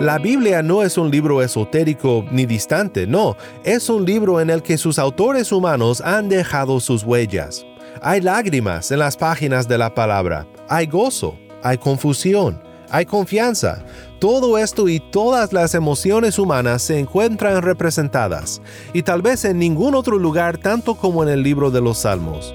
La Biblia no es un libro esotérico ni distante, no, es un libro en el que sus autores humanos han dejado sus huellas. Hay lágrimas en las páginas de la palabra, hay gozo, hay confusión, hay confianza. Todo esto y todas las emociones humanas se encuentran representadas, y tal vez en ningún otro lugar tanto como en el libro de los Salmos.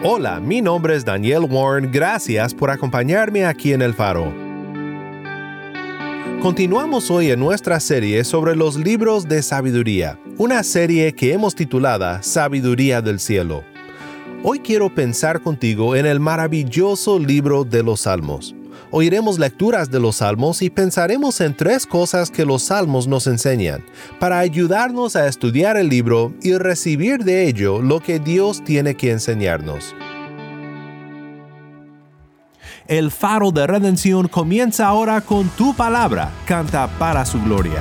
Hola, mi nombre es Daniel Warren, gracias por acompañarme aquí en El Faro. Continuamos hoy en nuestra serie sobre los libros de sabiduría, una serie que hemos titulada Sabiduría del Cielo. Hoy quiero pensar contigo en el maravilloso libro de los Salmos. Oiremos lecturas de los Salmos y pensaremos en tres cosas que los Salmos nos enseñan, para ayudarnos a estudiar el libro y recibir de ello lo que Dios tiene que enseñarnos. El faro de redención comienza ahora con tu palabra, canta para su gloria.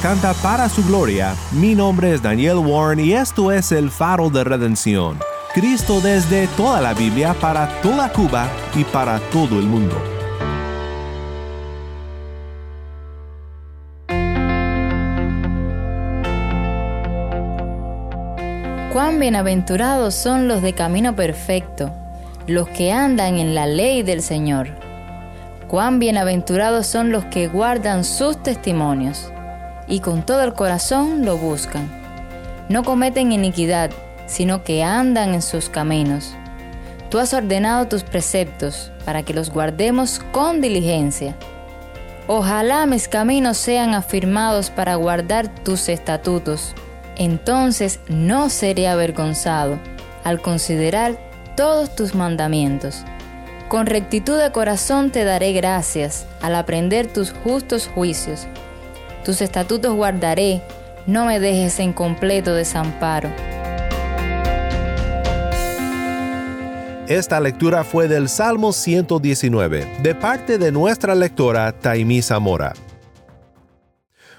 Canta para su gloria. Mi nombre es Daniel Warren y esto es el faro de redención. Cristo desde toda la Biblia para toda Cuba y para todo el mundo. Cuán bienaventurados son los de camino perfecto, los que andan en la ley del Señor. Cuán bienaventurados son los que guardan sus testimonios y con todo el corazón lo buscan. No cometen iniquidad, sino que andan en sus caminos. Tú has ordenado tus preceptos para que los guardemos con diligencia. Ojalá mis caminos sean afirmados para guardar tus estatutos. Entonces no seré avergonzado al considerar todos tus mandamientos. Con rectitud de corazón te daré gracias al aprender tus justos juicios. Tus estatutos guardaré, no me dejes en completo desamparo. Esta lectura fue del Salmo 119, de parte de nuestra lectora Taimí Zamora.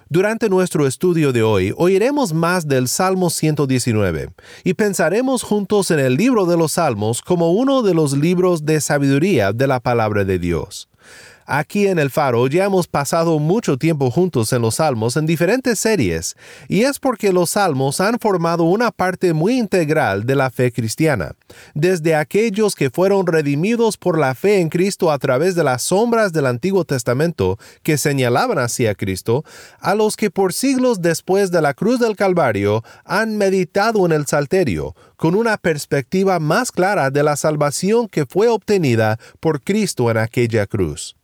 Durante nuestro estudio de hoy oiremos más del Salmo 119 y pensaremos juntos en el libro de los Salmos como uno de los libros de sabiduría de la palabra de Dios. Aquí en el Faro ya hemos pasado mucho tiempo juntos en los Salmos en diferentes series, y es porque los Salmos han formado una parte muy integral de la fe cristiana, desde aquellos que fueron redimidos por la fe en Cristo a través de las sombras del Antiguo Testamento que señalaban hacia Cristo, a los que por siglos después de la cruz del Calvario han meditado en el Salterio, con una perspectiva más clara de la salvación que fue obtenida por Cristo en aquella cruz.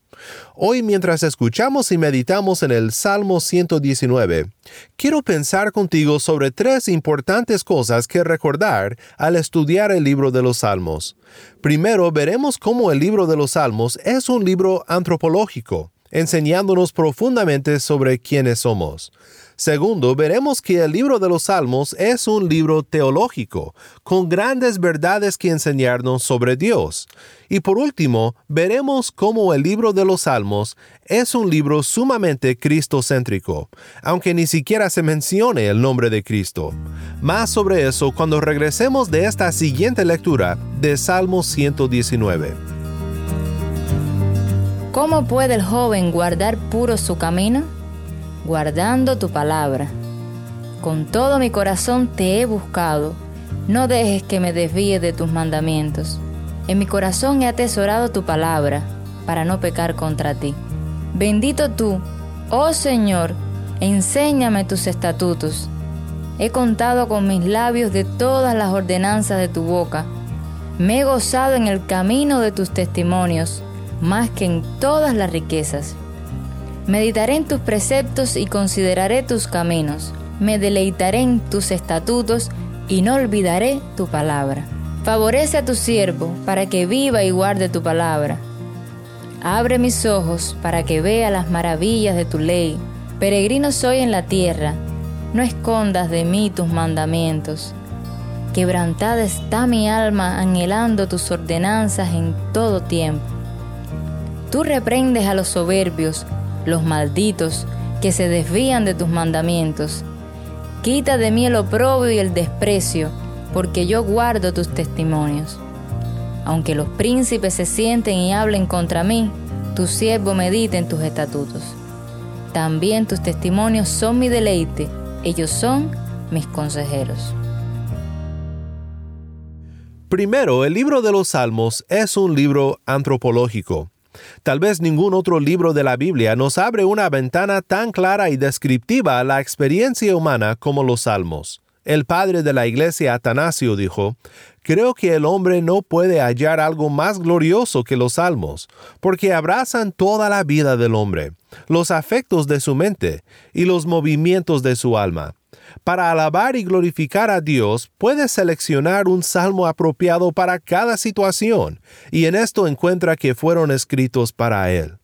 Hoy mientras escuchamos y meditamos en el Salmo 119, quiero pensar contigo sobre tres importantes cosas que recordar al estudiar el libro de los Salmos. Primero, veremos cómo el libro de los Salmos es un libro antropológico, enseñándonos profundamente sobre quiénes somos. Segundo, veremos que el libro de los Salmos es un libro teológico, con grandes verdades que enseñarnos sobre Dios. Y por último, veremos cómo el libro de los Salmos es un libro sumamente cristocéntrico, aunque ni siquiera se mencione el nombre de Cristo. Más sobre eso cuando regresemos de esta siguiente lectura de Salmo 119. ¿Cómo puede el joven guardar puro su camino? Guardando tu palabra. Con todo mi corazón te he buscado, no dejes que me desvíe de tus mandamientos. En mi corazón he atesorado tu palabra, para no pecar contra ti. Bendito tú, oh Señor, enséñame tus estatutos. He contado con mis labios de todas las ordenanzas de tu boca. Me he gozado en el camino de tus testimonios, más que en todas las riquezas. Meditaré en tus preceptos y consideraré tus caminos. Me deleitaré en tus estatutos y no olvidaré tu palabra. Favorece a tu siervo para que viva y guarde tu palabra. Abre mis ojos para que vea las maravillas de tu ley. Peregrino soy en la tierra, no escondas de mí tus mandamientos. Quebrantada está mi alma anhelando tus ordenanzas en todo tiempo. Tú reprendes a los soberbios los malditos, que se desvían de tus mandamientos. Quita de mí el oprobio y el desprecio, porque yo guardo tus testimonios. Aunque los príncipes se sienten y hablen contra mí, tu siervo medita en tus estatutos. También tus testimonios son mi deleite, ellos son mis consejeros. Primero, el libro de los Salmos es un libro antropológico. Tal vez ningún otro libro de la Biblia nos abre una ventana tan clara y descriptiva a la experiencia humana como los Salmos. El padre de la iglesia Atanasio dijo, Creo que el hombre no puede hallar algo más glorioso que los salmos, porque abrazan toda la vida del hombre, los afectos de su mente y los movimientos de su alma. Para alabar y glorificar a Dios, puedes seleccionar un salmo apropiado para cada situación, y en esto encuentra que fueron escritos para Él.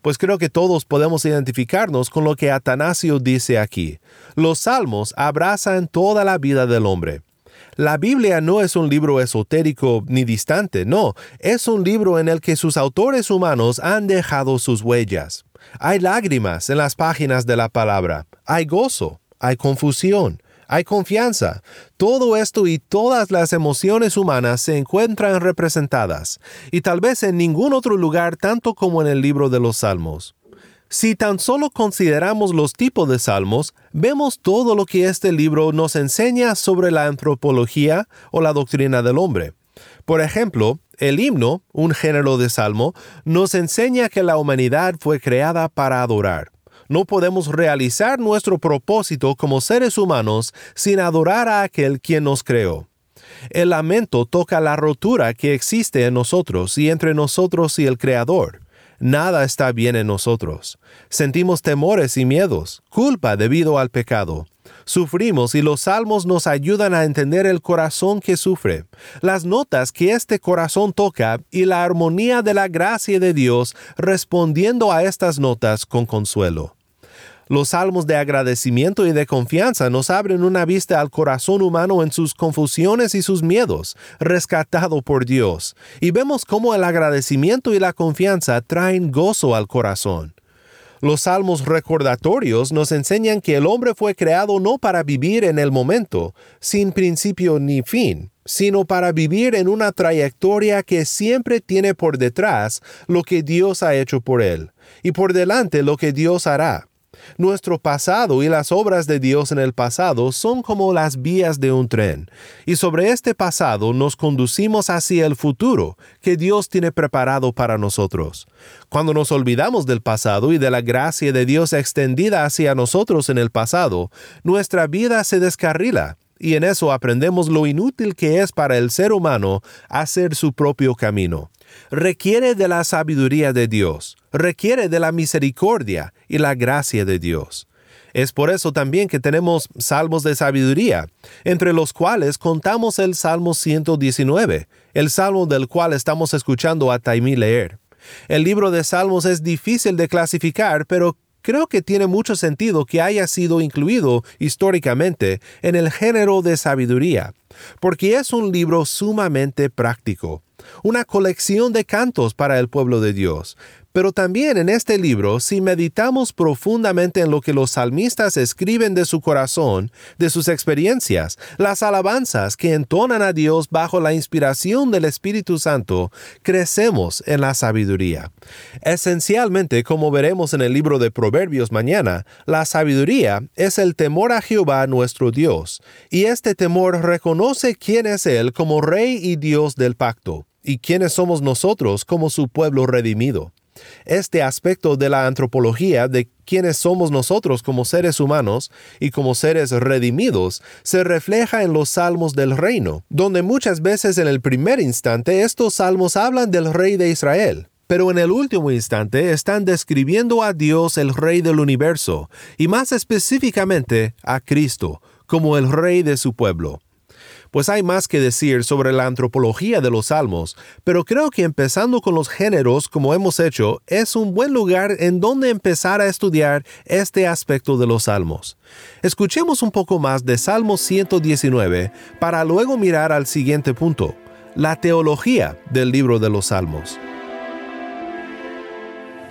Pues creo que todos podemos identificarnos con lo que Atanasio dice aquí. Los salmos abrazan toda la vida del hombre. La Biblia no es un libro esotérico ni distante, no, es un libro en el que sus autores humanos han dejado sus huellas. Hay lágrimas en las páginas de la palabra, hay gozo, hay confusión, hay confianza. Todo esto y todas las emociones humanas se encuentran representadas, y tal vez en ningún otro lugar tanto como en el libro de los Salmos. Si tan solo consideramos los tipos de salmos, vemos todo lo que este libro nos enseña sobre la antropología o la doctrina del hombre. Por ejemplo, el himno, un género de salmo, nos enseña que la humanidad fue creada para adorar no podemos realizar nuestro propósito como seres humanos sin adorar a aquel quien nos creó. El lamento toca la rotura que existe en nosotros y entre nosotros y el Creador. Nada está bien en nosotros. Sentimos temores y miedos, culpa debido al pecado. Sufrimos y los salmos nos ayudan a entender el corazón que sufre, las notas que este corazón toca y la armonía de la gracia de Dios respondiendo a estas notas con consuelo. Los salmos de agradecimiento y de confianza nos abren una vista al corazón humano en sus confusiones y sus miedos, rescatado por Dios, y vemos cómo el agradecimiento y la confianza traen gozo al corazón. Los salmos recordatorios nos enseñan que el hombre fue creado no para vivir en el momento, sin principio ni fin, sino para vivir en una trayectoria que siempre tiene por detrás lo que Dios ha hecho por él, y por delante lo que Dios hará. Nuestro pasado y las obras de Dios en el pasado son como las vías de un tren, y sobre este pasado nos conducimos hacia el futuro que Dios tiene preparado para nosotros. Cuando nos olvidamos del pasado y de la gracia de Dios extendida hacia nosotros en el pasado, nuestra vida se descarrila y en eso aprendemos lo inútil que es para el ser humano hacer su propio camino requiere de la sabiduría de Dios, requiere de la misericordia y la gracia de Dios. Es por eso también que tenemos salmos de sabiduría, entre los cuales contamos el Salmo 119, el salmo del cual estamos escuchando a Taimí leer. El libro de Salmos es difícil de clasificar, pero creo que tiene mucho sentido que haya sido incluido históricamente en el género de sabiduría, porque es un libro sumamente práctico una colección de cantos para el pueblo de Dios, pero también en este libro, si meditamos profundamente en lo que los salmistas escriben de su corazón, de sus experiencias, las alabanzas que entonan a Dios bajo la inspiración del Espíritu Santo, crecemos en la sabiduría. Esencialmente, como veremos en el libro de Proverbios mañana, la sabiduría es el temor a Jehová nuestro Dios, y este temor reconoce quién es Él como Rey y Dios del pacto, y quiénes somos nosotros como su pueblo redimido. Este aspecto de la antropología de quiénes somos nosotros como seres humanos y como seres redimidos se refleja en los salmos del reino, donde muchas veces en el primer instante estos salmos hablan del rey de Israel, pero en el último instante están describiendo a Dios el Rey del universo, y más específicamente a Cristo, como el Rey de su pueblo pues hay más que decir sobre la antropología de los salmos, pero creo que empezando con los géneros como hemos hecho es un buen lugar en donde empezar a estudiar este aspecto de los salmos. Escuchemos un poco más de Salmo 119 para luego mirar al siguiente punto, la teología del libro de los salmos.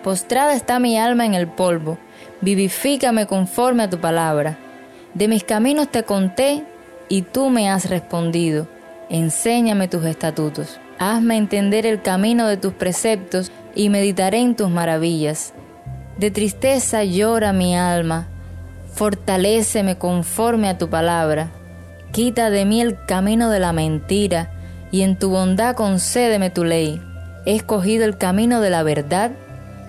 Postrada está mi alma en el polvo, vivifícame conforme a tu palabra. De mis caminos te conté y tú me has respondido, enséñame tus estatutos. Hazme entender el camino de tus preceptos y meditaré en tus maravillas. De tristeza llora mi alma, fortaléceme conforme a tu palabra. Quita de mí el camino de la mentira y en tu bondad concédeme tu ley. He escogido el camino de la verdad,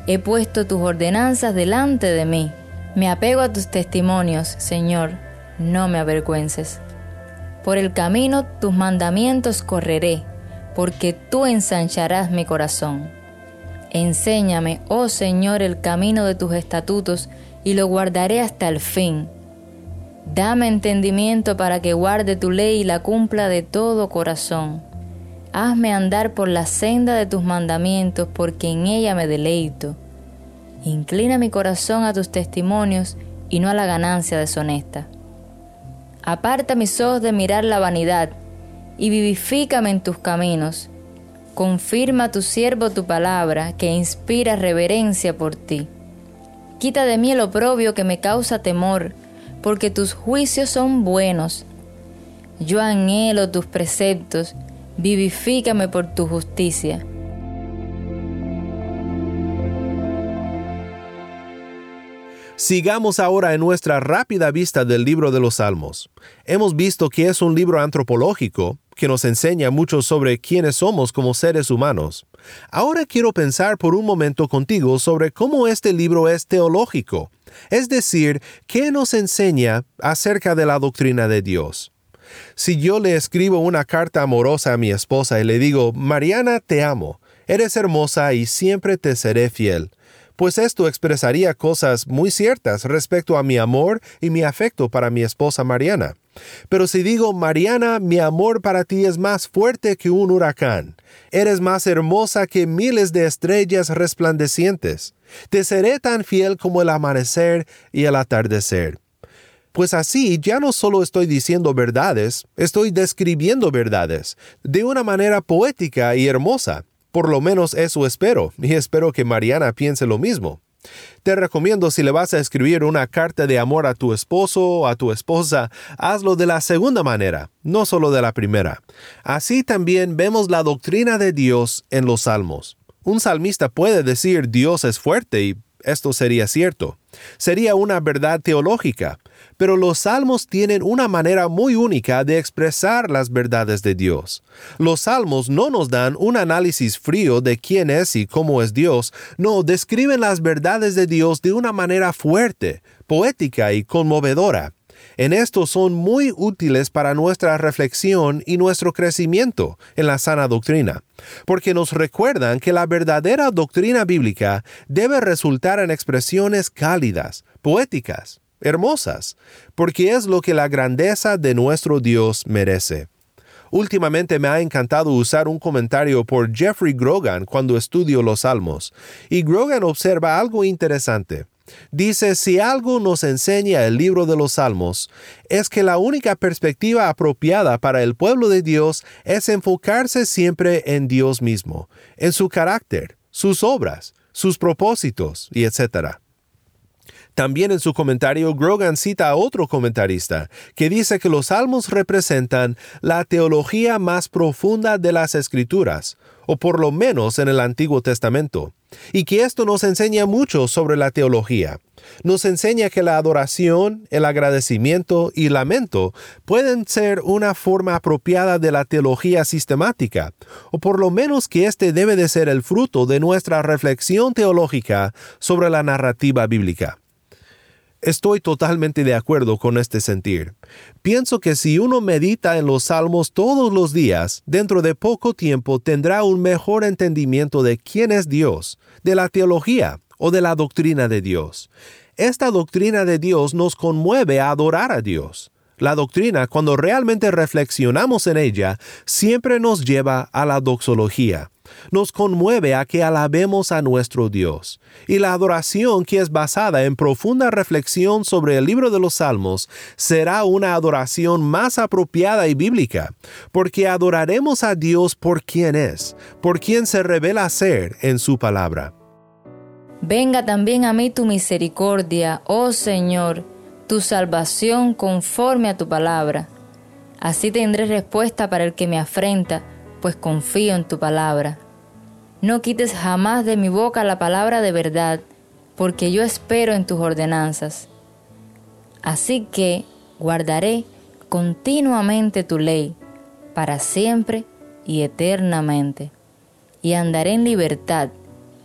he puesto tus ordenanzas delante de mí. Me apego a tus testimonios, Señor, no me avergüences. Por el camino tus mandamientos correré, porque tú ensancharás mi corazón. Enséñame, oh Señor, el camino de tus estatutos, y lo guardaré hasta el fin. Dame entendimiento para que guarde tu ley y la cumpla de todo corazón. Hazme andar por la senda de tus mandamientos, porque en ella me deleito. Inclina mi corazón a tus testimonios y no a la ganancia deshonesta. Aparta mis ojos de mirar la vanidad, y vivifícame en tus caminos. Confirma tu siervo tu palabra, que inspira reverencia por ti. Quita de mí el oprobio que me causa temor, porque tus juicios son buenos. Yo anhelo tus preceptos, vivifícame por tu justicia. Sigamos ahora en nuestra rápida vista del libro de los Salmos. Hemos visto que es un libro antropológico que nos enseña mucho sobre quiénes somos como seres humanos. Ahora quiero pensar por un momento contigo sobre cómo este libro es teológico, es decir, qué nos enseña acerca de la doctrina de Dios. Si yo le escribo una carta amorosa a mi esposa y le digo, Mariana, te amo, eres hermosa y siempre te seré fiel, pues esto expresaría cosas muy ciertas respecto a mi amor y mi afecto para mi esposa Mariana. Pero si digo, Mariana, mi amor para ti es más fuerte que un huracán, eres más hermosa que miles de estrellas resplandecientes, te seré tan fiel como el amanecer y el atardecer. Pues así ya no solo estoy diciendo verdades, estoy describiendo verdades, de una manera poética y hermosa. Por lo menos eso espero, y espero que Mariana piense lo mismo. Te recomiendo si le vas a escribir una carta de amor a tu esposo o a tu esposa, hazlo de la segunda manera, no solo de la primera. Así también vemos la doctrina de Dios en los salmos. Un salmista puede decir Dios es fuerte y esto sería cierto. Sería una verdad teológica, pero los salmos tienen una manera muy única de expresar las verdades de Dios. Los salmos no nos dan un análisis frío de quién es y cómo es Dios, no, describen las verdades de Dios de una manera fuerte, poética y conmovedora. En esto son muy útiles para nuestra reflexión y nuestro crecimiento en la sana doctrina, porque nos recuerdan que la verdadera doctrina bíblica debe resultar en expresiones cálidas, poéticas, hermosas, porque es lo que la grandeza de nuestro Dios merece. Últimamente me ha encantado usar un comentario por Jeffrey Grogan cuando estudio los salmos, y Grogan observa algo interesante. Dice, si algo nos enseña el libro de los Salmos, es que la única perspectiva apropiada para el pueblo de Dios es enfocarse siempre en Dios mismo, en su carácter, sus obras, sus propósitos, y etc. También en su comentario, Grogan cita a otro comentarista, que dice que los salmos representan la teología más profunda de las escrituras, o por lo menos en el Antiguo Testamento, y que esto nos enseña mucho sobre la teología. Nos enseña que la adoración, el agradecimiento y lamento pueden ser una forma apropiada de la teología sistemática, o por lo menos que este debe de ser el fruto de nuestra reflexión teológica sobre la narrativa bíblica. Estoy totalmente de acuerdo con este sentir. Pienso que si uno medita en los salmos todos los días, dentro de poco tiempo tendrá un mejor entendimiento de quién es Dios, de la teología o de la doctrina de Dios. Esta doctrina de Dios nos conmueve a adorar a Dios. La doctrina, cuando realmente reflexionamos en ella, siempre nos lleva a la doxología, nos conmueve a que alabemos a nuestro Dios. Y la adoración que es basada en profunda reflexión sobre el libro de los Salmos será una adoración más apropiada y bíblica, porque adoraremos a Dios por quien es, por quien se revela ser en su palabra. Venga también a mí tu misericordia, oh Señor, tu salvación conforme a tu palabra. Así tendré respuesta para el que me afrenta pues confío en tu palabra. No quites jamás de mi boca la palabra de verdad, porque yo espero en tus ordenanzas. Así que guardaré continuamente tu ley, para siempre y eternamente, y andaré en libertad,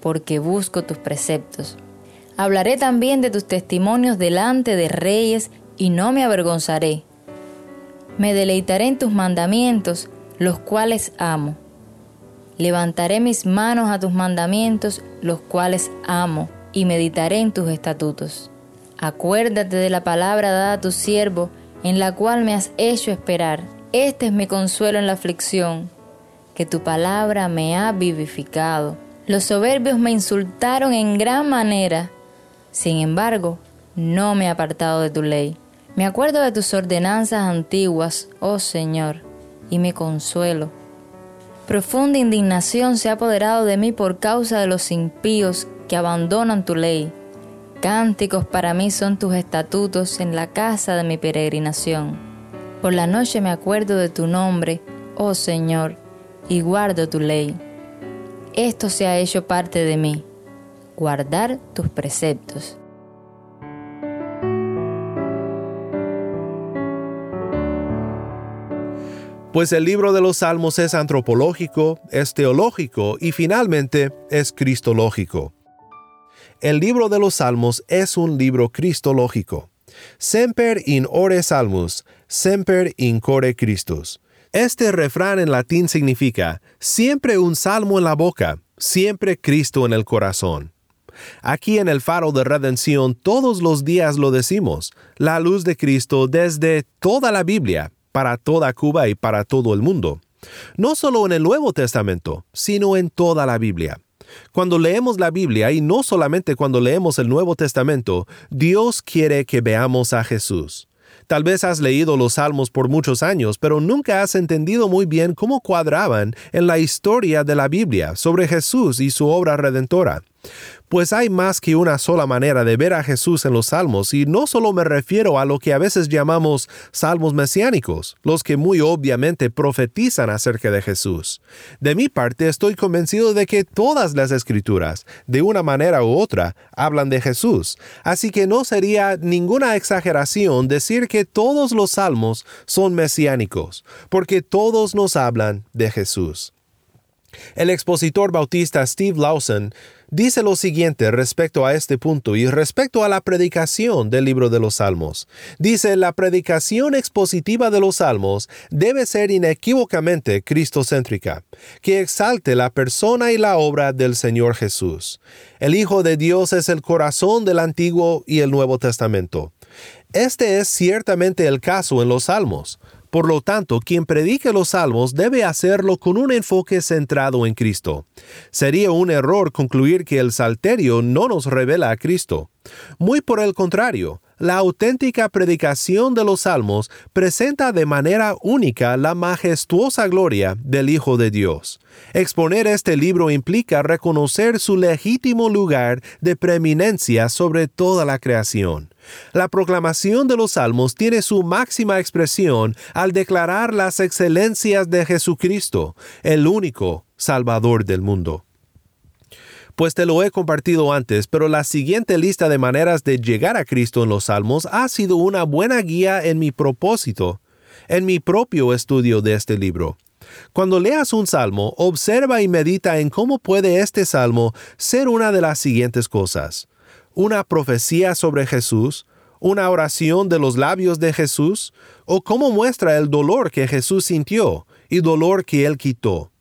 porque busco tus preceptos. Hablaré también de tus testimonios delante de reyes, y no me avergonzaré. Me deleitaré en tus mandamientos, los cuales amo. Levantaré mis manos a tus mandamientos, los cuales amo, y meditaré en tus estatutos. Acuérdate de la palabra dada a tu siervo, en la cual me has hecho esperar. Este es mi consuelo en la aflicción, que tu palabra me ha vivificado. Los soberbios me insultaron en gran manera, sin embargo, no me he apartado de tu ley. Me acuerdo de tus ordenanzas antiguas, oh Señor y me consuelo. Profunda indignación se ha apoderado de mí por causa de los impíos que abandonan tu ley. Cánticos para mí son tus estatutos en la casa de mi peregrinación. Por la noche me acuerdo de tu nombre, oh Señor, y guardo tu ley. Esto se ha hecho parte de mí, guardar tus preceptos. Pues el libro de los Salmos es antropológico, es teológico y finalmente es cristológico. El libro de los Salmos es un libro cristológico. Semper in ore salmus, semper in core Christus. Este refrán en latín significa siempre un salmo en la boca, siempre Cristo en el corazón. Aquí en el faro de redención todos los días lo decimos, la luz de Cristo desde toda la Biblia, para toda Cuba y para todo el mundo. No solo en el Nuevo Testamento, sino en toda la Biblia. Cuando leemos la Biblia y no solamente cuando leemos el Nuevo Testamento, Dios quiere que veamos a Jesús. Tal vez has leído los salmos por muchos años, pero nunca has entendido muy bien cómo cuadraban en la historia de la Biblia sobre Jesús y su obra redentora. Pues hay más que una sola manera de ver a Jesús en los salmos, y no solo me refiero a lo que a veces llamamos salmos mesiánicos, los que muy obviamente profetizan acerca de Jesús. De mi parte estoy convencido de que todas las escrituras, de una manera u otra, hablan de Jesús, así que no sería ninguna exageración decir que todos los salmos son mesiánicos, porque todos nos hablan de Jesús. El expositor bautista Steve Lawson dice lo siguiente respecto a este punto y respecto a la predicación del libro de los Salmos. Dice, la predicación expositiva de los Salmos debe ser inequívocamente cristocéntrica, que exalte la persona y la obra del Señor Jesús. El Hijo de Dios es el corazón del Antiguo y el Nuevo Testamento. Este es ciertamente el caso en los Salmos. Por lo tanto, quien predique los salmos debe hacerlo con un enfoque centrado en Cristo. Sería un error concluir que el salterio no nos revela a Cristo. Muy por el contrario, la auténtica predicación de los salmos presenta de manera única la majestuosa gloria del Hijo de Dios. Exponer este libro implica reconocer su legítimo lugar de preeminencia sobre toda la creación. La proclamación de los salmos tiene su máxima expresión al declarar las excelencias de Jesucristo, el único Salvador del mundo. Pues te lo he compartido antes, pero la siguiente lista de maneras de llegar a Cristo en los salmos ha sido una buena guía en mi propósito, en mi propio estudio de este libro. Cuando leas un salmo, observa y medita en cómo puede este salmo ser una de las siguientes cosas una profecía sobre Jesús, una oración de los labios de Jesús, o cómo muestra el dolor que Jesús sintió y dolor que él quitó,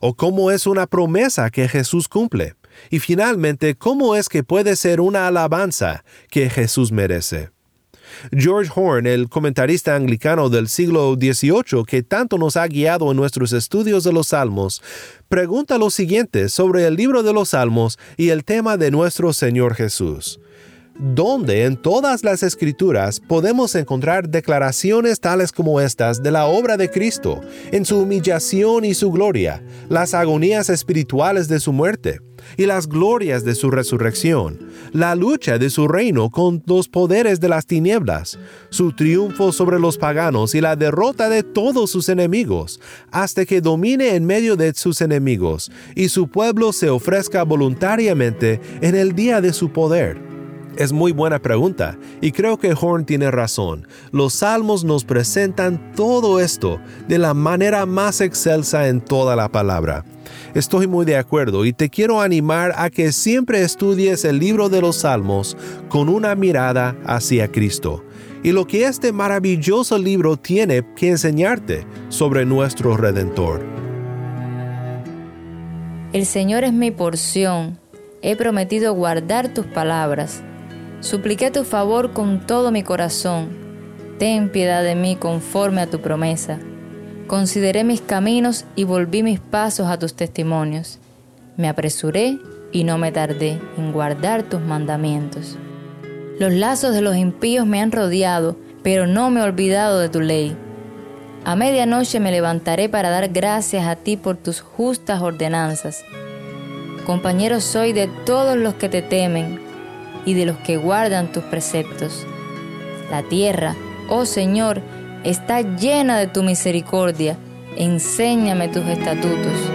o cómo es una promesa que Jesús cumple, y finalmente cómo es que puede ser una alabanza que Jesús merece. George Horn, el comentarista anglicano del siglo XVIII que tanto nos ha guiado en nuestros estudios de los Salmos, pregunta lo siguiente sobre el libro de los Salmos y el tema de nuestro Señor Jesús. ¿Dónde en todas las escrituras podemos encontrar declaraciones tales como estas de la obra de Cristo, en su humillación y su gloria, las agonías espirituales de su muerte, y las glorias de su resurrección, la lucha de su reino con los poderes de las tinieblas, su triunfo sobre los paganos y la derrota de todos sus enemigos, hasta que domine en medio de sus enemigos, y su pueblo se ofrezca voluntariamente en el día de su poder. Es muy buena pregunta y creo que Horn tiene razón. Los salmos nos presentan todo esto de la manera más excelsa en toda la palabra. Estoy muy de acuerdo y te quiero animar a que siempre estudies el libro de los salmos con una mirada hacia Cristo y lo que este maravilloso libro tiene que enseñarte sobre nuestro Redentor. El Señor es mi porción. He prometido guardar tus palabras. Supliqué tu favor con todo mi corazón. Ten piedad de mí conforme a tu promesa. Consideré mis caminos y volví mis pasos a tus testimonios. Me apresuré y no me tardé en guardar tus mandamientos. Los lazos de los impíos me han rodeado, pero no me he olvidado de tu ley. A medianoche me levantaré para dar gracias a ti por tus justas ordenanzas. Compañero soy de todos los que te temen y de los que guardan tus preceptos. La tierra, oh Señor, está llena de tu misericordia. Enséñame tus estatutos.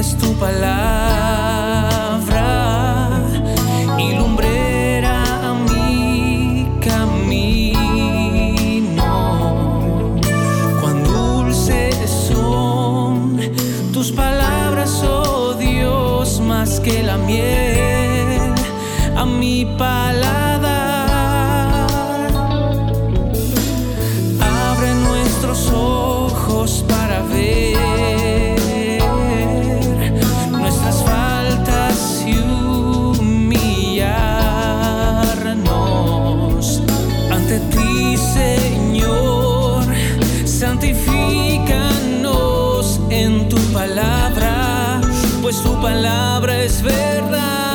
Es tu palabra palabra, pues tu palabra es verdad.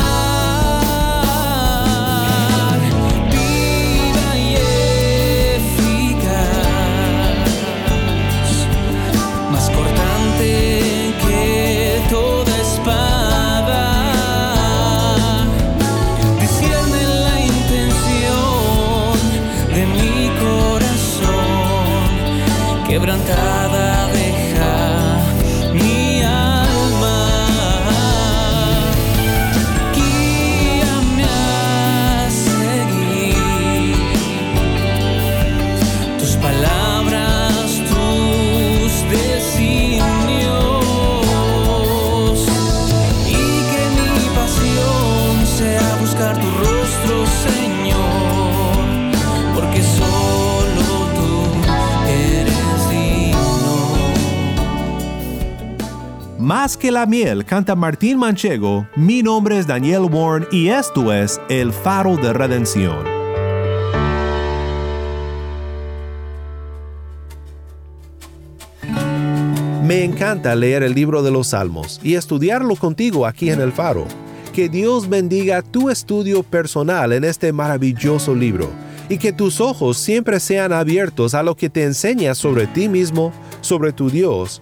Más que la miel canta Martín Manchego, mi nombre es Daniel Warren y esto es El Faro de Redención. Me encanta leer el libro de los Salmos y estudiarlo contigo aquí en el Faro. Que Dios bendiga tu estudio personal en este maravilloso libro y que tus ojos siempre sean abiertos a lo que te enseña sobre ti mismo, sobre tu Dios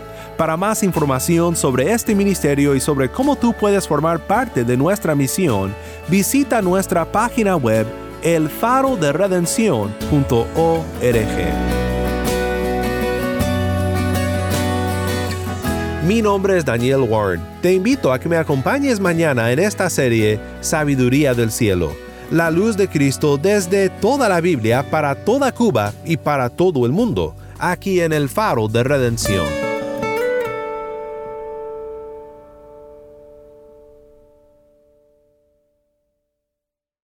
Para más información sobre este ministerio y sobre cómo tú puedes formar parte de nuestra misión, visita nuestra página web elfaroderedención.org. Mi nombre es Daniel Warren. Te invito a que me acompañes mañana en esta serie Sabiduría del Cielo, la luz de Cristo desde toda la Biblia para toda Cuba y para todo el mundo, aquí en el Faro de Redención.